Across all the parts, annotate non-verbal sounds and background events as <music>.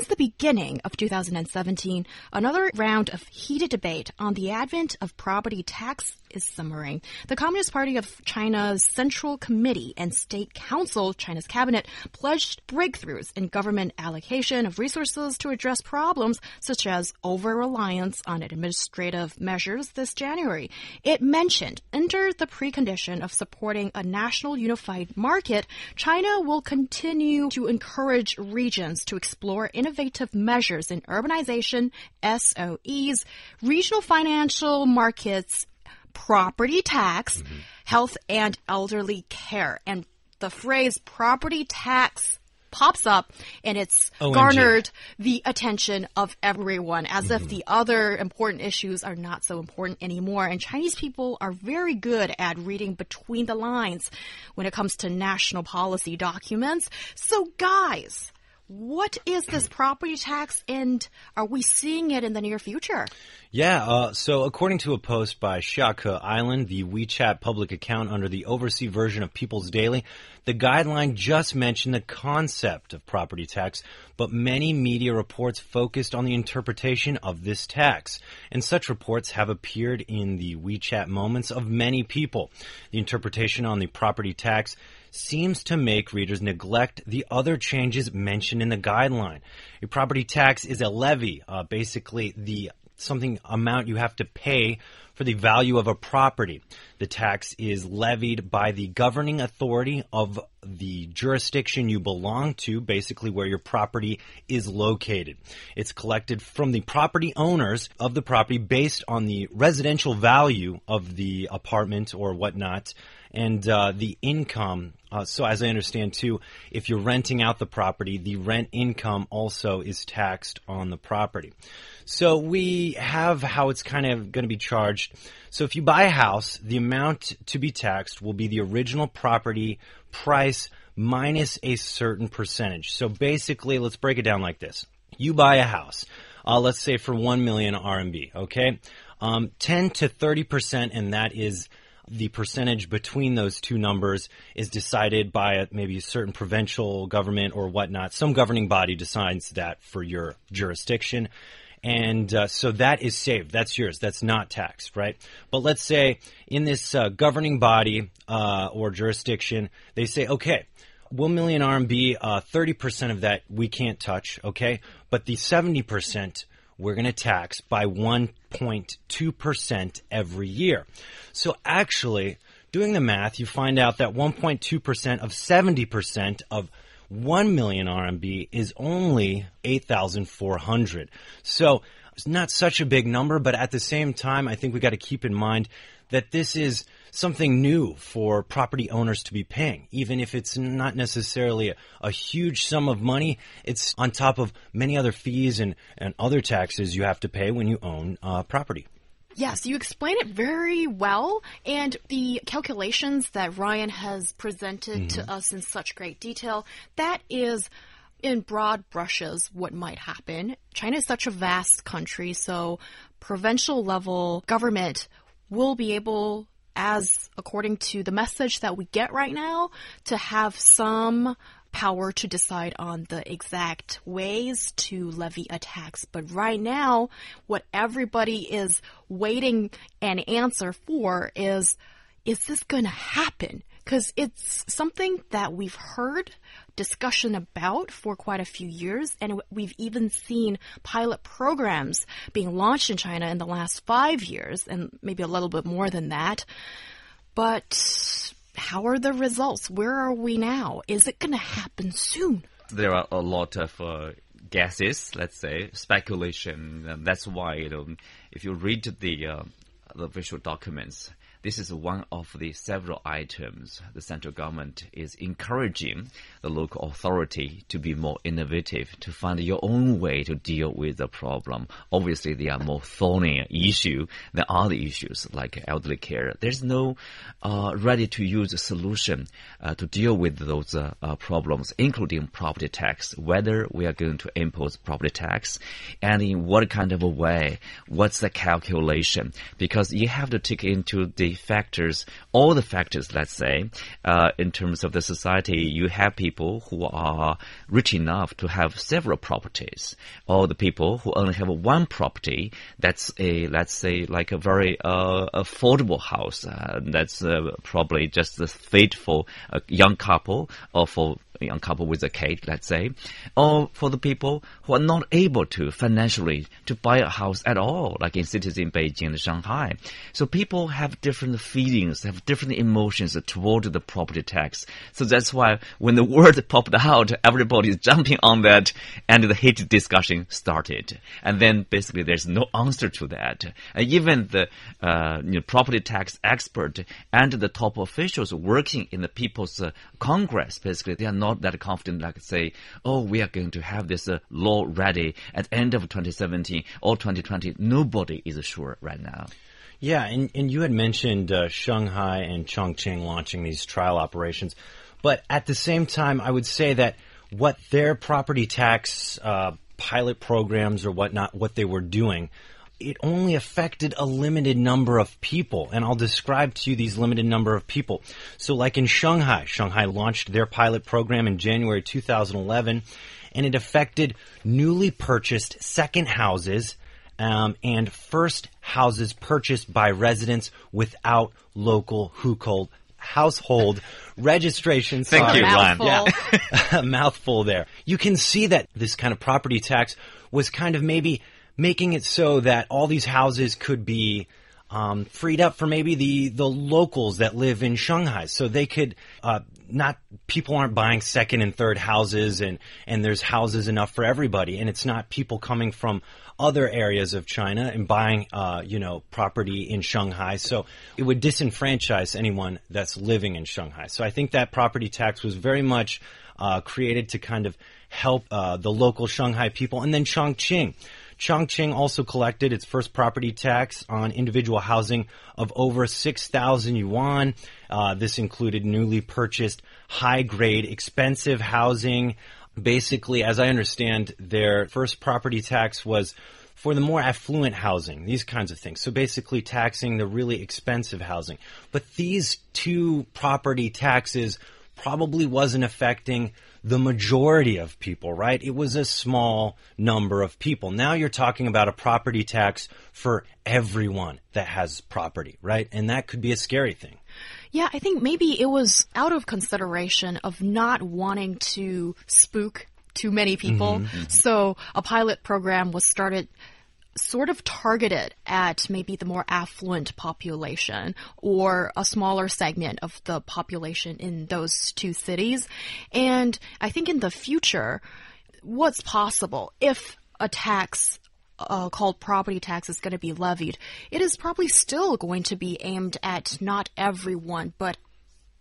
Since the beginning of 2017, another round of heated debate on the advent of property tax is simmering. The Communist Party of China's Central Committee and State Council, China's cabinet, pledged breakthroughs in government allocation of resources to address problems such as over-reliance on administrative measures this January. It mentioned under the precondition of supporting a national unified market, China will continue to encourage regions to explore innovative measures in urbanization, SOEs, regional financial markets, property tax, mm -hmm. health and elderly care. And the phrase property tax pops up and it's OMG. garnered the attention of everyone as mm -hmm. if the other important issues are not so important anymore. And Chinese people are very good at reading between the lines when it comes to national policy documents. So guys, what is this property tax and are we seeing it in the near future? Yeah, uh, so according to a post by Xiake Island, the WeChat public account under the overseas version of People's Daily, the guideline just mentioned the concept of property tax, but many media reports focused on the interpretation of this tax. And such reports have appeared in the WeChat moments of many people. The interpretation on the property tax seems to make readers neglect the other changes mentioned in the guideline. A property tax is a levy, uh, basically the something amount you have to pay for the value of a property. The tax is levied by the governing authority of the jurisdiction you belong to, basically where your property is located. It's collected from the property owners of the property based on the residential value of the apartment or whatnot and uh, the income. Uh, so, as I understand too, if you're renting out the property, the rent income also is taxed on the property. So, we have how it's kind of going to be charged. So, if you buy a house, the amount to be taxed will be the original property price minus a certain percentage. So, basically, let's break it down like this you buy a house. Uh, let's say for 1 million RMB, okay? Um, 10 to 30%, and that is the percentage between those two numbers is decided by a, maybe a certain provincial government or whatnot. Some governing body decides that for your jurisdiction. And uh, so that is saved. That's yours. That's not taxed, right? But let's say in this uh, governing body uh, or jurisdiction, they say, okay, 1 million RMB, 30% uh, of that we can't touch, okay? But the 70% we're going to tax by 1.2% every year. So actually, doing the math, you find out that 1.2% of 70% of 1 million RMB is only 8,400. So not such a big number, but at the same time, I think we got to keep in mind that this is something new for property owners to be paying. Even if it's not necessarily a, a, huge sum of money, it's on top of many other fees and, and other taxes you have to pay when you own uh, property. Yes, you explain it very well, and the calculations that Ryan has presented mm -hmm. to mm-hmm. us in such great detail, that is in broad brushes what might happen. China is such a vast country, so provincial level government will be able as according to the message that we get right now, to have some power to decide on the exact ways to levy a tax. But right now, what everybody is waiting an answer for is, is this going to happen? Because it's something that we've heard discussion about for quite a few years, and we've even seen pilot programs being launched in China in the last five years, and maybe a little bit more than that. But how are the results? Where are we now? Is it going to happen soon? There are a lot of uh, guesses, let's say, speculation. And that's why, you know, if you read the, uh, the official documents, this is one of the several items the central government is encouraging the local authority to be more innovative, to find your own way to deal with the problem. Obviously, they are more thorny issue than other issues like elderly care. There's no uh, ready-to-use solution uh, to deal with those uh, uh, problems, including property tax. Whether we are going to impose property tax, and in what kind of a way, what's the calculation? Because you have to take into the factors, all the factors. Let's say, uh, in terms of the society, you have people who are rich enough to have several properties, or the people who only have one property. That's a let's say like a very uh, affordable house. Uh, that's uh, probably just the fit for a young couple or for couple with a kid, let's say, or for the people who are not able to financially to buy a house at all, like in cities in Beijing and Shanghai. So people have different feelings, have different emotions toward the property tax. So that's why when the <laughs> word popped out, everybody is jumping on that, and the heated discussion started. And then basically there's no answer to that. And even the uh, you know, property tax expert and the top officials working in the People's uh, Congress, basically they are not not that confident, like say, oh, we are going to have this uh, law ready at end of 2017 or 2020. Nobody is sure right now. Yeah, and, and you had mentioned uh, Shanghai and Chongqing launching these trial operations. But at the same time, I would say that what their property tax uh, pilot programs or whatnot, what they were doing, it only affected a limited number of people. And I'll describe to you these limited number of people. So like in Shanghai, Shanghai launched their pilot program in January 2011 and it affected newly purchased second houses um, and first houses purchased by residents without local hukou household registration. Thank Sorry. you, Lan. Mouthful. <laughs> <laughs> a mouthful there. You can see that this kind of property tax was kind of maybe making it so that all these houses could be um, freed up for maybe the the locals that live in Shanghai, so they could uh, not people aren't buying second and third houses, and and there's houses enough for everybody, and it's not people coming from other areas of China and buying uh, you know property in Shanghai, so it would disenfranchise anyone that's living in Shanghai. So I think that property tax was very much uh, created to kind of help uh, the local Shanghai people, and then Chongqing. Chongqing also collected its first property tax on individual housing of over 6,000 yuan. Uh, this included newly purchased high grade, expensive housing. Basically, as I understand, their first property tax was for the more affluent housing, these kinds of things. So basically taxing the really expensive housing. But these two property taxes probably wasn't affecting the majority of people, right? It was a small number of people. Now you're talking about a property tax for everyone that has property, right? And that could be a scary thing. Yeah, I think maybe it was out of consideration of not wanting to spook too many people. Mm-hmm. So a pilot program was started sort of targeted at maybe the more affluent population or a smaller segment of the population in those two cities. And I think in the future, what's possible if a tax uh, called property tax is going to be levied, it is probably still going to be aimed at not everyone, but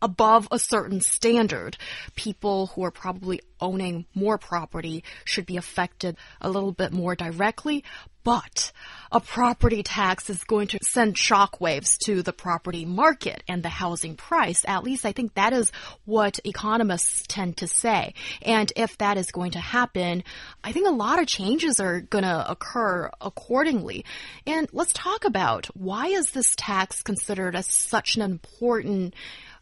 above a certain standard, people who are probably owning more property should be affected a little bit more directly. But a property tax is going to send shockwaves to the property market and the housing price. At least I think that is what economists tend to say. And if that is going to happen, I think a lot of changes are going to occur accordingly. And let's talk about why is this tax considered as such an important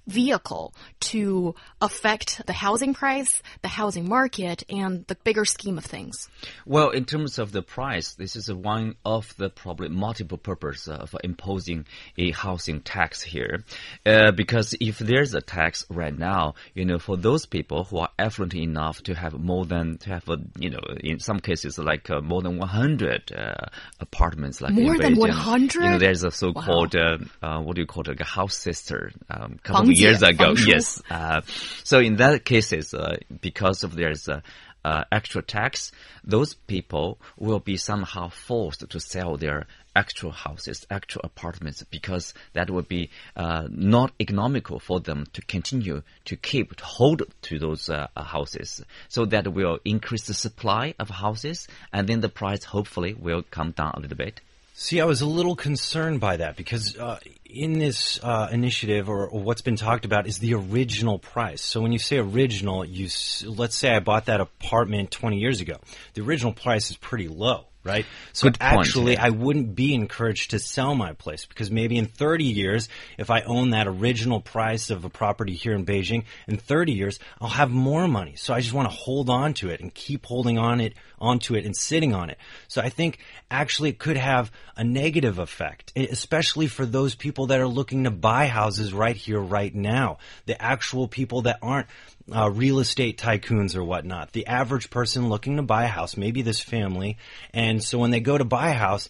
vehicle to affect the housing price, the housing market, and the bigger scheme of things? Well, in terms of the price, this is one of the probably multiple purpose of imposing a housing tax here. Uh, because if there's a tax right now, you know, for those people who are affluent enough to have more than, to have, a, you know, in some cases like uh, more than 100 uh, apartments, like More in than 100? You know, there's a so-called, uh, uh, what do you call it, like a house sister, um, Fangjie, years ago. <laughs> Yes. Uh, so in that cases, uh, because of there's a uh, extra tax, those people will be somehow forced to sell their actual houses, actual apartments, because that would be uh, not economical for them to continue to keep, to hold to those uh, houses. So that will increase the supply of houses, and then the price hopefully will come down a little bit. See, I was a little concerned by that because uh, in this uh, initiative, or, or, what's been talked about, is the original price. So when you say original, you let's say I bought that apartment 20 years ago. The original price is pretty low right? So Good actually, point. I wouldn't be encouraged to sell my place because maybe in 30 years, if I own that original price of a property here in Beijing, in 30 years, I'll have more money. So I just want to hold on to it and keep holding on it onto it and sitting on it. So I think actually it could have a negative effect, especially for those people that are looking to buy houses right here, right now. The actual people that aren't uh, real estate tycoons or whatnot. The average person looking to buy a house, maybe this family, and so when they go to buy a house,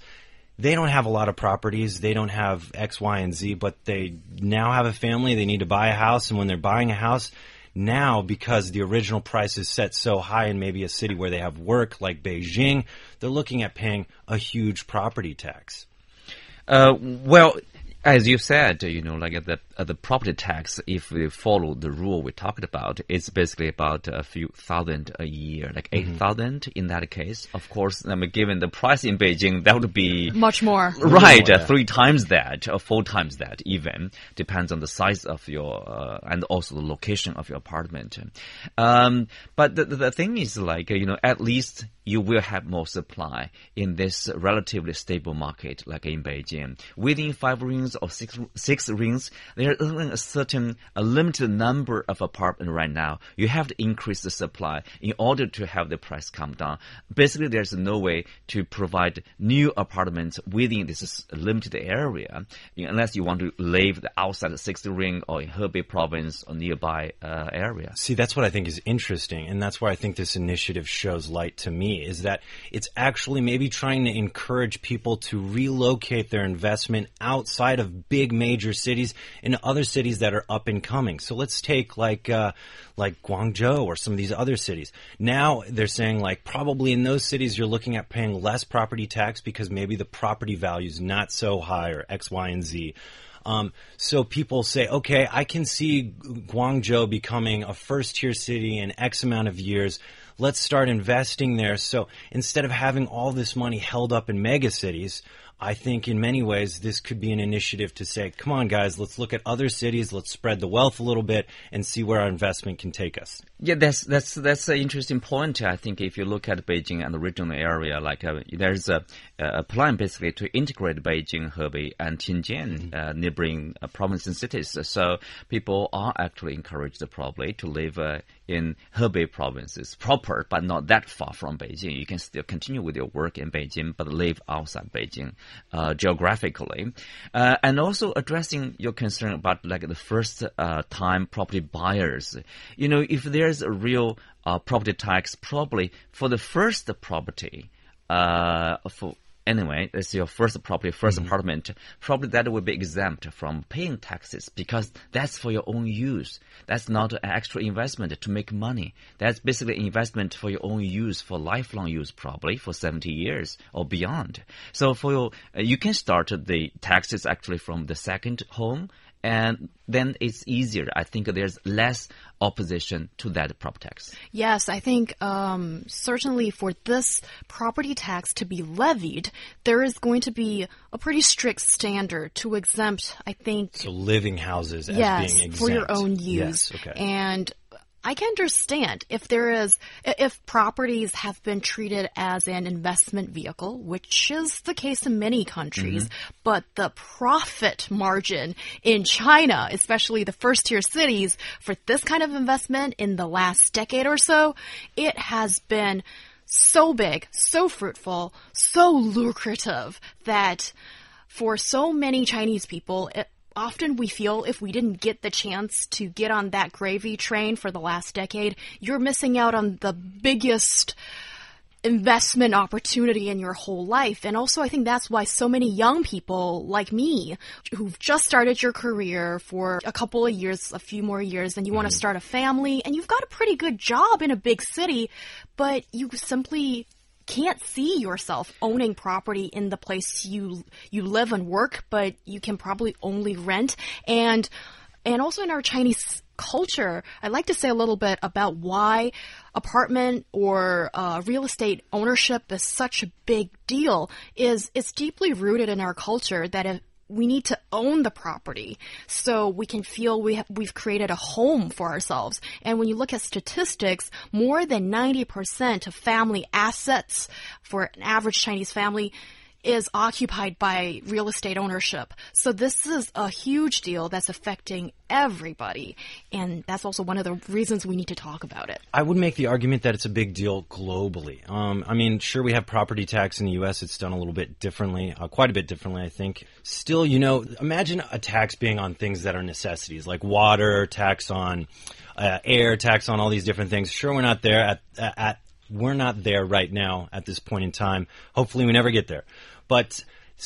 they don't have a lot of properties. They don't have X, Y, and Z, but they now have a family. They need to buy a house, and when they're buying a house, now because the original price is set so high in maybe a city where they have work like Beijing, they're looking at paying a huge property tax. Uh, well, as you said, you know, like the uh, the property tax, if we follow the rule we talked about, it's basically about a few thousand a year, like eight thousand mm -hmm. in that case. Of course, I mean, given the price in Beijing, that would be much more, right? More, uh, three times that, or four times that, even depends on the size of your uh, and also the location of your apartment. Um, but the the thing is, like you know, at least you will have more supply in this relatively stable market like in Beijing. Within five rings or six, six rings, there is only a certain, a limited number of apartments right now. You have to increase the supply in order to have the price come down. Basically, there's no way to provide new apartments within this limited area unless you want to live outside the sixth ring or in Hebei province or nearby uh, area. See, that's what I think is interesting, and that's why I think this initiative shows light to me is that it's actually maybe trying to encourage people to relocate their investment outside of big major cities into other cities that are up and coming. So let's take like uh, like Guangzhou or some of these other cities. Now they're saying like probably in those cities you're looking at paying less property tax because maybe the property value is not so high or X, Y, and Z. Um, so people say, okay, I can see Guangzhou becoming a first tier city in X amount of years. Let's start investing there. So instead of having all this money held up in mega cities, I think in many ways this could be an initiative to say, come on, guys, let's look at other cities, let's spread the wealth a little bit, and see where our investment can take us. Yeah, that's that's that's an interesting point. I think if you look at Beijing and the regional area, like uh, there's a, a, plan basically to integrate Beijing, Hebei, and Tianjin, mm -hmm. uh, neighboring uh, provinces and cities. So people are actually encouraged probably to live uh, in Hebei provinces proper, but not that far from Beijing. You can still continue with your work in Beijing, but live outside Beijing uh, geographically, uh, and also addressing your concern about like the first time property buyers. You know, if there's a real uh, property tax probably for the first property. Uh, for anyway, it's your first property, 1st mm -hmm. apartment. Probably that will be exempt from paying taxes because that's for your own use. That's not an extra investment to make money. That's basically investment for your own use, for lifelong use, probably for 70 years or beyond. So for your, uh, you can start the taxes actually from the second home and then it's easier. I think there's less opposition to that property tax. Yes, I think um, certainly for this property tax to be levied, there is going to be a pretty strict standard to exempt. I think so. Living houses yes, being exempt for your own use. Yes, okay. And I can understand if there is, if properties have been treated as an investment vehicle, which is the case in many countries, mm -hmm. but the profit margin in China, especially the first tier cities, for this kind of investment in the last decade or so, it has been so big, so fruitful, so lucrative that for so many Chinese people, it, often we feel if we didn't get the chance to get on that gravy train for the last decade, you're missing out on the biggest investment opportunity in your whole life. And also, I think that's why so many young people like me who've just started your career for a couple of years, a few more years, and you want to mm-hmm. start a family and you've got a pretty good job in a big city, but you simply can't see yourself owning property in the place you you live and work, but you can probably only rent and and also in our Chinese culture, I'd like to say a little bit about why apartment or uh, real estate ownership is such a big deal. Is it's deeply rooted in our culture that if we need to own the property so we can feel we have, we've created a home for ourselves. And when you look at statistics, more than 90% of family assets for an average Chinese family is occupied by real estate ownership. So this is a huge deal that's affecting everybody. And that's also one of the reasons we need to talk about it. I would make the argument that it's a big deal globally. Um, I mean, sure, we have property tax in the U.S. It's done a little bit differently, uh, quite a bit differently, I think. Still, you know, imagine a tax being on things that are necessities, like water, tax on uh, air, tax on all these different things. Sure, we're not there at, at we're not there right now at this point in time. Hopefully, we never get there. But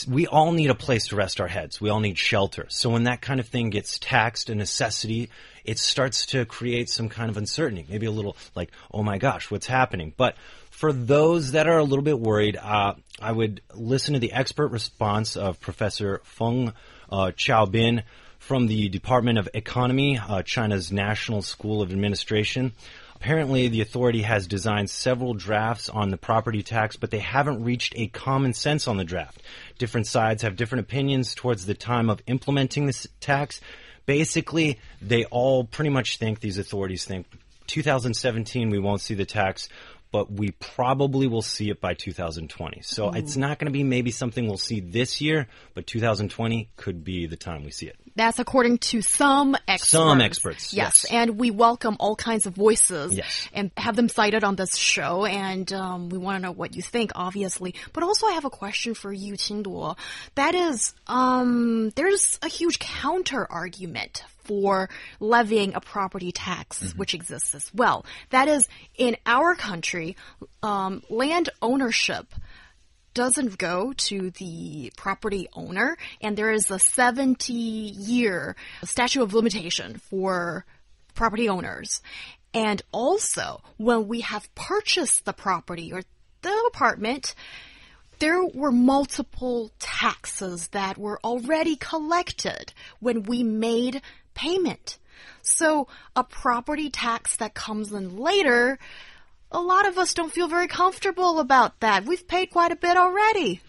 we all need a place to rest our heads. We all need shelter. So when that kind of thing gets taxed, a necessity, it starts to create some kind of uncertainty. Maybe a little like, oh my gosh, what's happening? But for those that are a little bit worried, uh, I would listen to the expert response of Professor Feng uh, Qiaobin from the Department of Economy, uh, China's National School of Administration. Apparently, the authority has designed several drafts on the property tax, but they haven't reached a common sense on the draft. Different sides have different opinions towards the time of implementing this tax. Basically, they all pretty much think, these authorities think, 2017 we won't see the tax but we probably will see it by 2020. So it's not going to be maybe something we'll see this year, but 2020 could be the time we see it. That's according to some experts. Some experts. Yes. yes. And we welcome all kinds of voices yes. and have them cited on this show. And um, we want to know what you think, obviously. But also, I have a question for you, Qingduo. That is, um, there's a huge counter argument for levying a property tax, mm -hmm. which exists as well. That is, in our country, um, land ownership doesn't go to the property owner, and there is a 70 year statute of limitation for property owners. And also, when we have purchased the property or the apartment, there were multiple taxes that were already collected when we made payment. So a property tax that comes in later, a lot of us don't feel very comfortable about that. We've paid quite a bit already.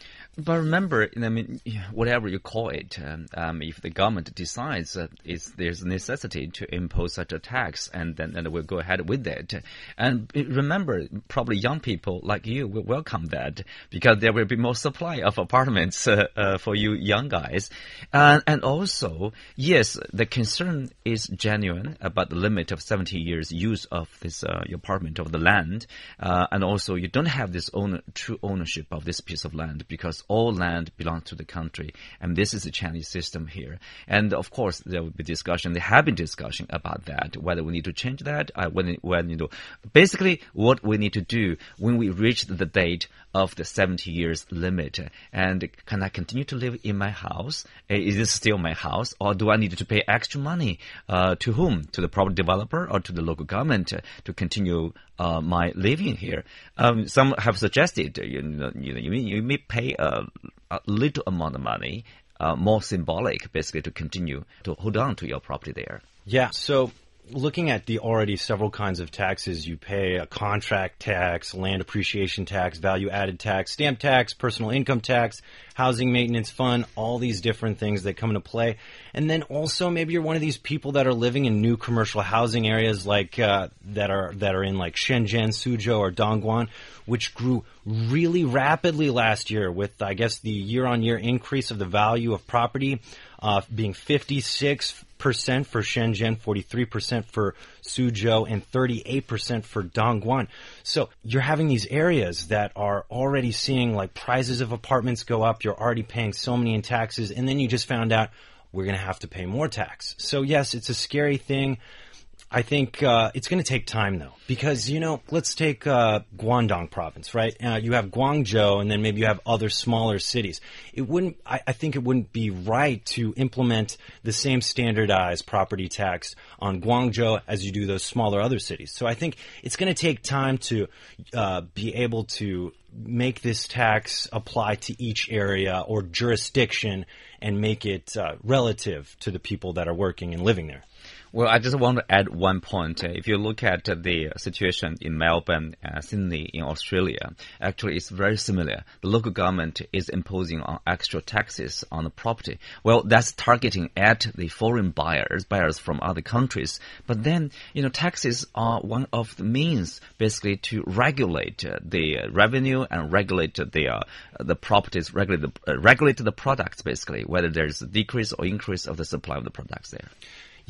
But remember, I mean, whatever you call it, um, um, if the government decides that there's a necessity to impose such a tax, and then and we'll go ahead with it. And remember, probably young people like you will welcome that because there will be more supply of apartments uh, uh, for you young guys. And, and also, yes, the concern is genuine about the limit of 70 years use of this uh, apartment of the land, uh, and also you don't have this own, true ownership of this piece of land because all land belongs to the country. And this is the Chinese system here. And of course, there will be discussion. There have been discussion about that, whether we need to change that, uh, when, when, you know, basically what we need to do when we reach the date of the 70 years limit. And can I continue to live in my house? Uh, is this still my house? Or do I need to pay extra money? Uh, to whom? To the property developer or to the local government to continue uh, my living here? Um, some have suggested you know, you, know, you may pay a, a little amount of money uh, more symbolic, basically, to continue to hold on to your property there. Yeah. So looking at the already several kinds of taxes you pay a contract tax, land appreciation tax, value added tax, stamp tax, personal income tax, housing maintenance fund, all these different things that come into play. And then also maybe you're one of these people that are living in new commercial housing areas like uh, that are that are in like Shenzhen, Suzhou, or Dongguan, which grew really rapidly last year with I guess the year on year increase of the value of property uh, being 56 percent for Shenzhen, 43% for Suzhou, and 38% for Dongguan. So you're having these areas that are already seeing like prices of apartments go up. You're already paying so many in taxes, and then you just found out we're going to have to pay more tax. So yes, it's a scary thing. I think uh, it's going to take time, though, because you know, let's take uh, Guangdong province, right? Uh, you have Guangzhou, and then maybe you have other smaller cities. It wouldn't. I, I, think it wouldn't be right to implement the same standardized property tax on Guangzhou as you do those smaller other cities. So I think it's going to take time to uh, be able to make this tax apply to each area or jurisdiction and make it uh, relative to the people that are working and living there. Well, I just want to add one point. If you look at the situation in Melbourne, uh, Sydney, in Australia, actually it's very similar. The local government is imposing on extra taxes on the property. Well, that's targeting at the foreign buyers, buyers from other countries. But then, you know, taxes are one of the means basically to regulate uh, the revenue and regulate the uh, the properties, regulate the, uh, regulate the products basically, whether there's a decrease or increase of the supply of the products there.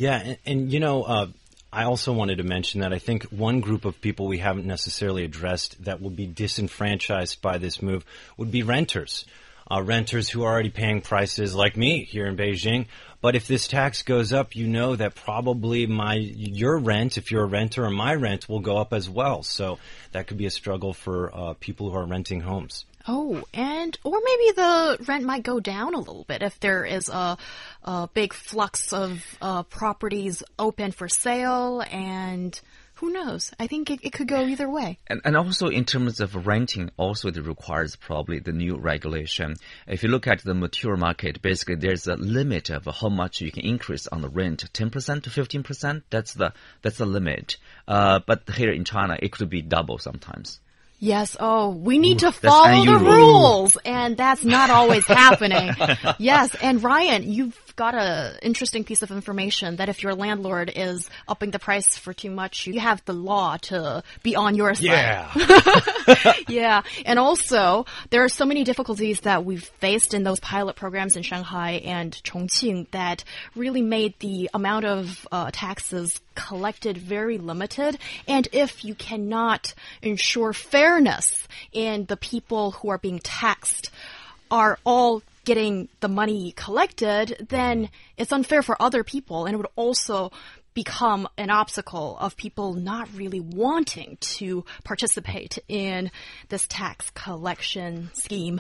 Yeah, and, and you know, uh, I also wanted to mention that I think one group of people we haven't necessarily addressed that will be disenfranchised by this move would be renters. Uh, renters who are already paying prices like me here in Beijing. But if this tax goes up, you know that probably my your rent, if you're a renter, or my rent will go up as well. So that could be a struggle for uh, people who are renting homes. Oh, and or maybe the rent might go down a little bit if there is a, a big flux of uh, properties open for sale and who knows? I think it, it, could go either way. And, and also in terms of renting, also it requires probably the new regulation. If you look at the mature market, basically there's a limit of how much you can increase on the rent, 10% to 15%. That's the, that's the limit. Uh, but here in China, it could be double sometimes. Yes. Oh, we need to follow the rules, and that's not <laughs> always happening. Yes. And Ryan, you've got a interesting piece of information that if your landlord is upping the price for too much, you have the law to be on your side. Yeah. <laughs> <laughs> yeah. And also, there are so many difficulties that we've faced in those pilot programs in Shanghai and Chongqing that really made the amount of uh, taxes collected very limited. And if you cannot ensure fairness in the people who are being taxed, are all getting the money collected, then it's unfair for other people and it would also become an obstacle of people not really wanting to participate in this tax collection scheme.